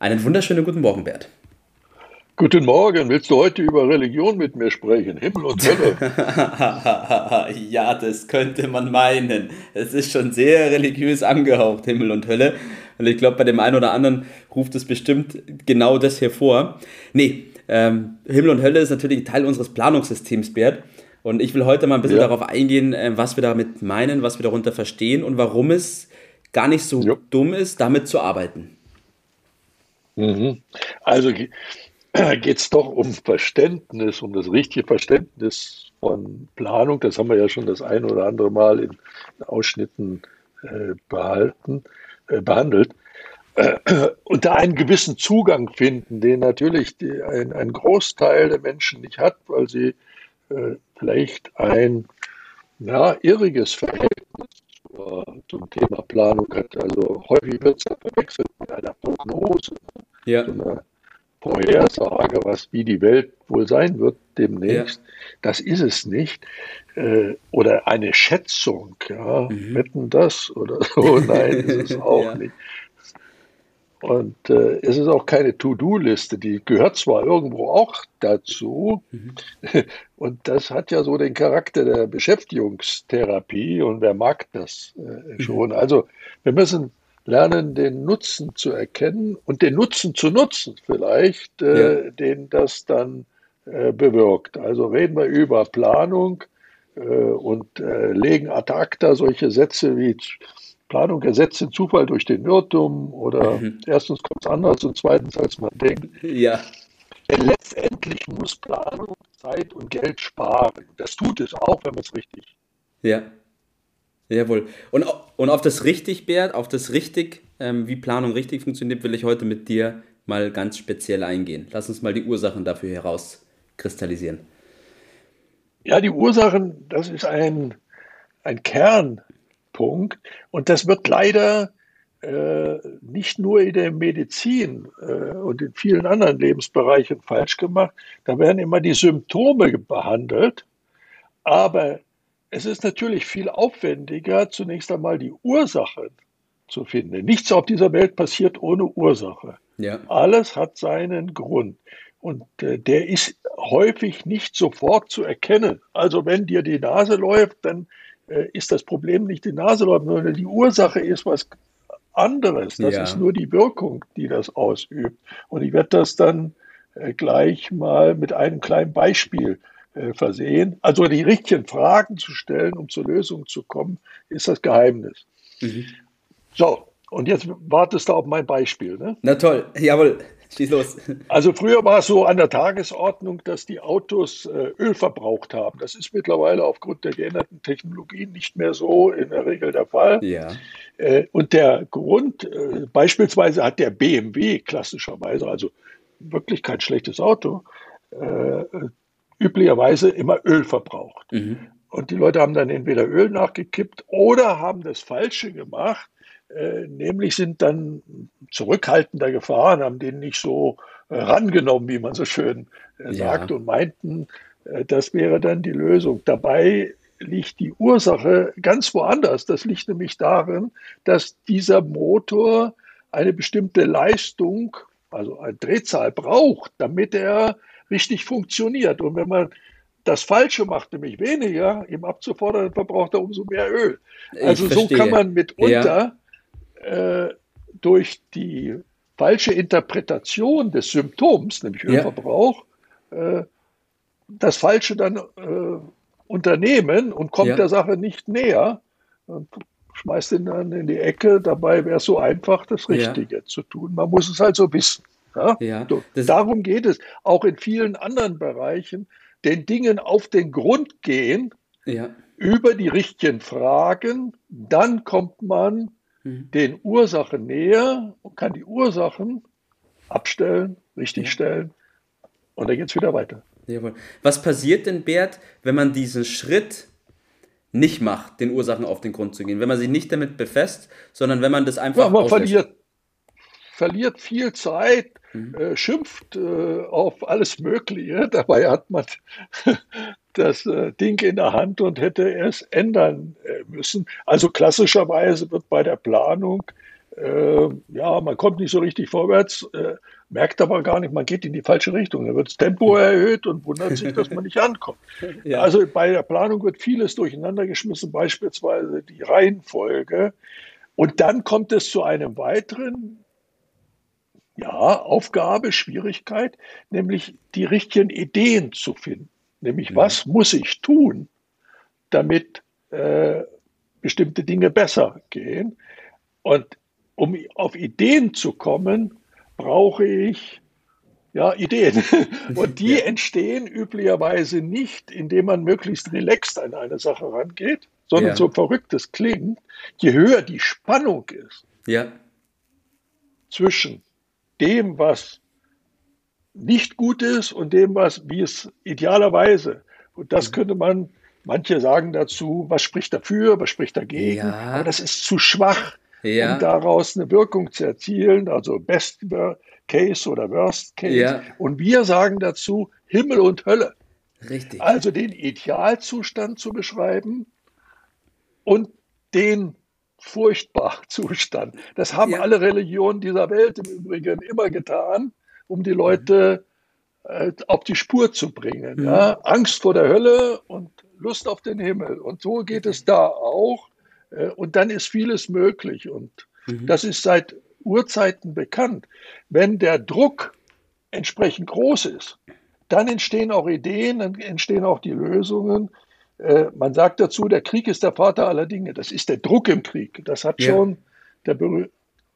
Einen wunderschönen guten Morgen, Bert. Guten Morgen, willst du heute über Religion mit mir sprechen? Himmel und Hölle. ja, das könnte man meinen. Es ist schon sehr religiös angehaucht, Himmel und Hölle. Und ich glaube, bei dem einen oder anderen ruft es bestimmt genau das hervor. Nee, ähm, Himmel und Hölle ist natürlich Teil unseres Planungssystems, Bert. Und ich will heute mal ein bisschen ja. darauf eingehen, äh, was wir damit meinen, was wir darunter verstehen und warum es gar nicht so ja. dumm ist, damit zu arbeiten. Mhm. Also geht es doch um Verständnis, um das richtige Verständnis von Planung. Das haben wir ja schon das ein oder andere Mal in Ausschnitten äh, behalten, äh, behandelt. Und da einen gewissen Zugang finden, den natürlich die, ein, ein Großteil der Menschen nicht hat, weil sie äh, vielleicht ein ja, irriges Verhältnis zum Thema Planung hat. Also häufig wird es verwechselt mit einer Prognose, ja. so einer Vorhersage, was wie die Welt wohl sein wird demnächst. Ja. Das ist es nicht. Äh, oder eine Schätzung, ja, mhm. wetten das oder so. Nein, ist es auch ja. nicht. Und äh, es ist auch keine To-Do-Liste, die gehört zwar irgendwo auch dazu, mhm. und das hat ja so den Charakter der Beschäftigungstherapie und wer mag das äh, mhm. schon? Also wir müssen lernen, den Nutzen zu erkennen und den Nutzen zu nutzen vielleicht, äh, ja. den das dann äh, bewirkt. Also reden wir über Planung äh, und äh, legen ad acta solche Sätze wie Planung ersetzt den Zufall durch den Irrtum oder mhm. erstens kommt es anders und zweitens als man denkt. Ja. Denn letztendlich muss Planung Zeit und Geld sparen. Das tut es auch, wenn man es richtig. Ja. Jawohl. Und, und auf das richtig, Bert, auf das richtig, ähm, wie Planung richtig funktioniert, will ich heute mit dir mal ganz speziell eingehen. Lass uns mal die Ursachen dafür herauskristallisieren. Ja, die Ursachen, das ist ein, ein Kern Punkt. Und das wird leider äh, nicht nur in der Medizin äh, und in vielen anderen Lebensbereichen falsch gemacht. Da werden immer die Symptome behandelt. Aber es ist natürlich viel aufwendiger, zunächst einmal die Ursache zu finden. Nichts auf dieser Welt passiert ohne Ursache. Ja. Alles hat seinen Grund. Und äh, der ist häufig nicht sofort zu erkennen. Also wenn dir die Nase läuft, dann äh, ist das Problem nicht die Nasenläufe, sondern die Ursache ist was anderes. Das ja. ist nur die Wirkung, die das ausübt. Und ich werde das dann äh, gleich mal mit einem kleinen Beispiel äh, versehen. Also die richtigen Fragen zu stellen, um zur Lösung zu kommen, ist das Geheimnis. Mhm. So, und jetzt wartest du auf mein Beispiel. Ne? Na toll, jawohl. Schieß los. Also früher war es so an der Tagesordnung, dass die Autos äh, Öl verbraucht haben. Das ist mittlerweile aufgrund der geänderten Technologien nicht mehr so in der Regel der Fall. Ja. Äh, und der Grund, äh, beispielsweise hat der BMW klassischerweise, also wirklich kein schlechtes Auto, äh, üblicherweise immer Öl verbraucht. Mhm. Und die Leute haben dann entweder Öl nachgekippt oder haben das Falsche gemacht äh, nämlich sind dann zurückhaltender gefahren, haben den nicht so äh, rangenommen, wie man so schön äh, sagt, ja. und meinten, äh, das wäre dann die Lösung. Dabei liegt die Ursache ganz woanders. Das liegt nämlich darin, dass dieser Motor eine bestimmte Leistung, also eine Drehzahl braucht, damit er richtig funktioniert. Und wenn man das Falsche macht, nämlich weniger, ihm abzufordern, verbraucht er umso mehr Öl. Also so kann man mitunter ja äh, durch die falsche Interpretation des Symptoms, nämlich Ölverbrauch, ja. äh, das Falsche dann äh, unternehmen und kommt ja. der Sache nicht näher und schmeißt ihn dann in die Ecke. Dabei wäre es so einfach, das Richtige zu tun. Man muss es also wissen. Ja? So, darum geht es. Auch in vielen anderen Bereichen, den Dingen auf den Grund gehen, über die richtigen Fragen, dann kommt man Mhm. den Ursachen näher und kann die Ursachen abstellen, richtigstellen und dann geht es wieder weiter. Jawohl. Was passiert denn, Bert, wenn man diesen Schritt nicht macht, den Ursachen auf den Grund zu gehen? Wenn man sich nicht damit befasst, sondern wenn man das einfach. Ja, man verliert, verliert viel Zeit, mhm. äh, schimpft äh, auf alles Mögliche. Dabei hat man das äh, Ding in der Hand und hätte es ändern äh, müssen. Also klassischerweise wird bei der Planung äh, ja, man kommt nicht so richtig vorwärts, äh, merkt aber gar nicht, man geht in die falsche Richtung. Dann wird das Tempo erhöht und wundert sich, dass man nicht ankommt. Ja. Also bei der Planung wird vieles durcheinander geschmissen, beispielsweise die Reihenfolge. Und dann kommt es zu einem weiteren ja, Aufgabe, Schwierigkeit, nämlich die richtigen Ideen zu finden. Nämlich, mhm. was muss ich tun, damit äh, bestimmte Dinge besser gehen? Und um auf Ideen zu kommen, brauche ich ja, Ideen. Und die ja. entstehen üblicherweise nicht, indem man möglichst relaxed an eine Sache rangeht, sondern ja. so verrückt es klingt, je höher die Spannung ist ja. zwischen dem, was nicht gut ist und dem, was, wie es idealerweise, und das könnte man, manche sagen dazu, was spricht dafür, was spricht dagegen, ja. aber das ist zu schwach ja. um daraus eine Wirkung zu erzielen, also Best Case oder Worst Case. Ja. Und wir sagen dazu Himmel und Hölle. Richtig. Also den Idealzustand zu beschreiben und den Furchtbarzustand. Das haben ja. alle Religionen dieser Welt im Übrigen immer getan, um die Leute äh, auf die Spur zu bringen. Mhm. Ja? Angst vor der Hölle und Lust auf den Himmel. Und so geht es da auch. Äh, und dann ist vieles möglich. Und mhm. das ist seit Urzeiten bekannt. Wenn der Druck entsprechend groß ist, dann entstehen auch Ideen, dann entstehen auch die Lösungen. Äh, man sagt dazu, der Krieg ist der Vater aller Dinge. Das ist der Druck im Krieg. Das hat ja. schon der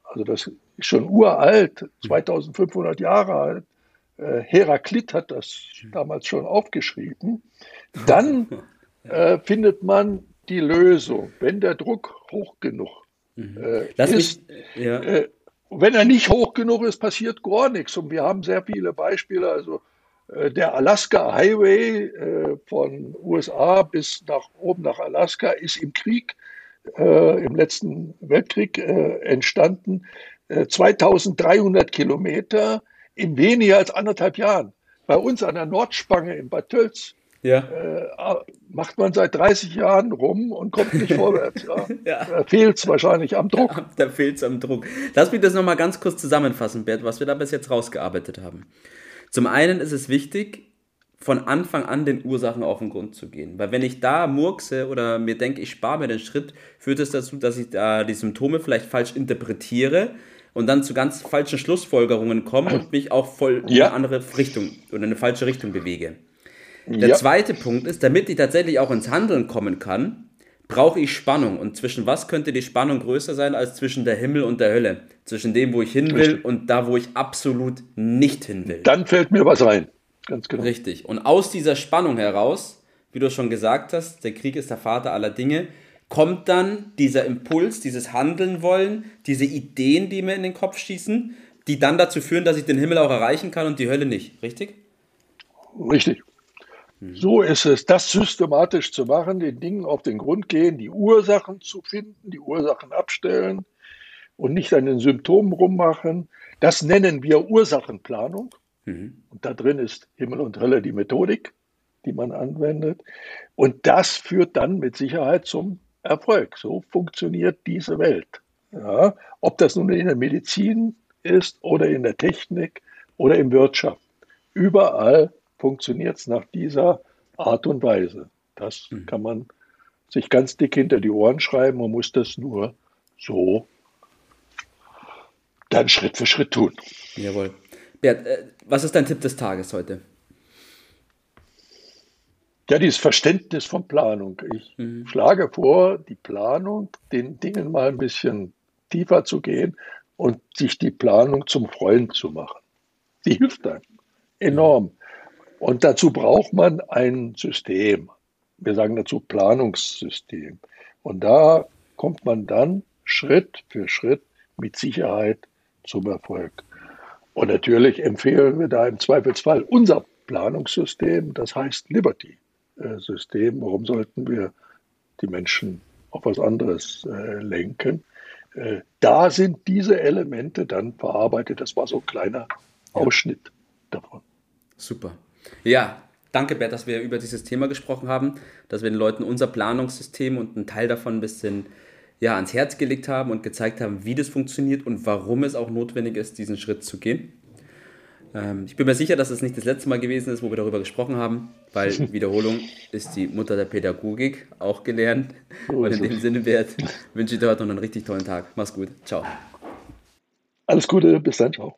also das ist schon uralt, 2500 Jahre alt. Äh, Heraklit hat das damals schon aufgeschrieben. Dann äh, findet man die Lösung, wenn der Druck hoch genug mhm. äh, ist. Mich, ja. äh, wenn er nicht hoch genug ist, passiert gar nichts. Und wir haben sehr viele Beispiele. Also der Alaska Highway äh, von USA bis nach oben nach Alaska ist im Krieg, äh, im letzten Weltkrieg äh, entstanden. 2300 Kilometer in weniger als anderthalb Jahren. Bei uns an der Nordspange in Bad Tölz ja. Äh, macht man seit 30 Jahren rum und kommt nicht vorwärts. Ja. ja. Da fehlt es wahrscheinlich am Druck. Ja, da fehlt es am Druck. Lass mich das nochmal ganz kurz zusammenfassen, Bert, was wir da bis jetzt rausgearbeitet haben. Zum einen ist es wichtig, von Anfang an den Ursachen auf den Grund zu gehen. Weil wenn ich da murkse oder mir denke, ich spare mir den Schritt, führt es dazu, dass ich da die Symptome vielleicht falsch interpretiere und dann zu ganz falschen Schlussfolgerungen komme und mich auch voll in eine andere Richtung oder eine falsche Richtung bewege. Der ja. zweite Punkt ist, damit ich tatsächlich auch ins Handeln kommen kann, brauche ich Spannung. Und zwischen was könnte die Spannung größer sein als zwischen der Himmel und der Hölle? Zwischen dem, wo ich hin will und da, wo ich absolut nicht hin will. Dann fällt mir was ein. Ganz genau. Richtig. Und aus dieser Spannung heraus, wie du schon gesagt hast, der Krieg ist der Vater aller Dinge, kommt dann dieser Impuls, dieses Handeln wollen, diese Ideen, die mir in den Kopf schießen, die dann dazu führen, dass ich den Himmel auch erreichen kann und die Hölle nicht. Richtig? Richtig. Mhm. So ist es, das systematisch zu machen, den Dingen auf den Grund gehen, die Ursachen zu finden, die Ursachen abstellen und nicht an den Symptomen rummachen. Das nennen wir Ursachenplanung. Mhm. Und da drin ist Himmel und Hölle die Methodik, die man anwendet. Und das führt dann mit Sicherheit zum Erfolg. So funktioniert diese Welt. Ja, ob das nun in der Medizin ist oder in der Technik oder in Wirtschaft. Überall funktioniert es nach dieser Art und Weise. Das mhm. kann man sich ganz dick hinter die Ohren schreiben. Man muss das nur so dann Schritt für Schritt tun. Jawohl. Bert, äh, was ist dein Tipp des Tages heute? Ja, dieses Verständnis von Planung. Ich mhm. schlage vor, die Planung, den Dingen mal ein bisschen tiefer zu gehen und sich die Planung zum Freund zu machen. Die hilft einem enorm. Und dazu braucht man ein System. Wir sagen dazu Planungssystem. Und da kommt man dann Schritt für Schritt mit Sicherheit zum Erfolg. Und natürlich empfehlen wir da im Zweifelsfall unser Planungssystem, das heißt Liberty-System. Warum sollten wir die Menschen auf was anderes äh, lenken? Äh, da sind diese Elemente dann verarbeitet. Das war so ein kleiner Ausschnitt davon. Super. Ja, danke, Bert, dass wir über dieses Thema gesprochen haben, dass wir den Leuten unser Planungssystem und einen Teil davon ein bisschen ja, ans Herz gelegt haben und gezeigt haben, wie das funktioniert und warum es auch notwendig ist, diesen Schritt zu gehen. Ähm, ich bin mir sicher, dass es nicht das letzte Mal gewesen ist, wo wir darüber gesprochen haben, weil Wiederholung ist die Mutter der Pädagogik, auch gelernt. Und in dem Sinne, Bert, wünsche ich dir heute noch einen richtig tollen Tag. Mach's gut. Ciao. Alles Gute, bis dann, ciao.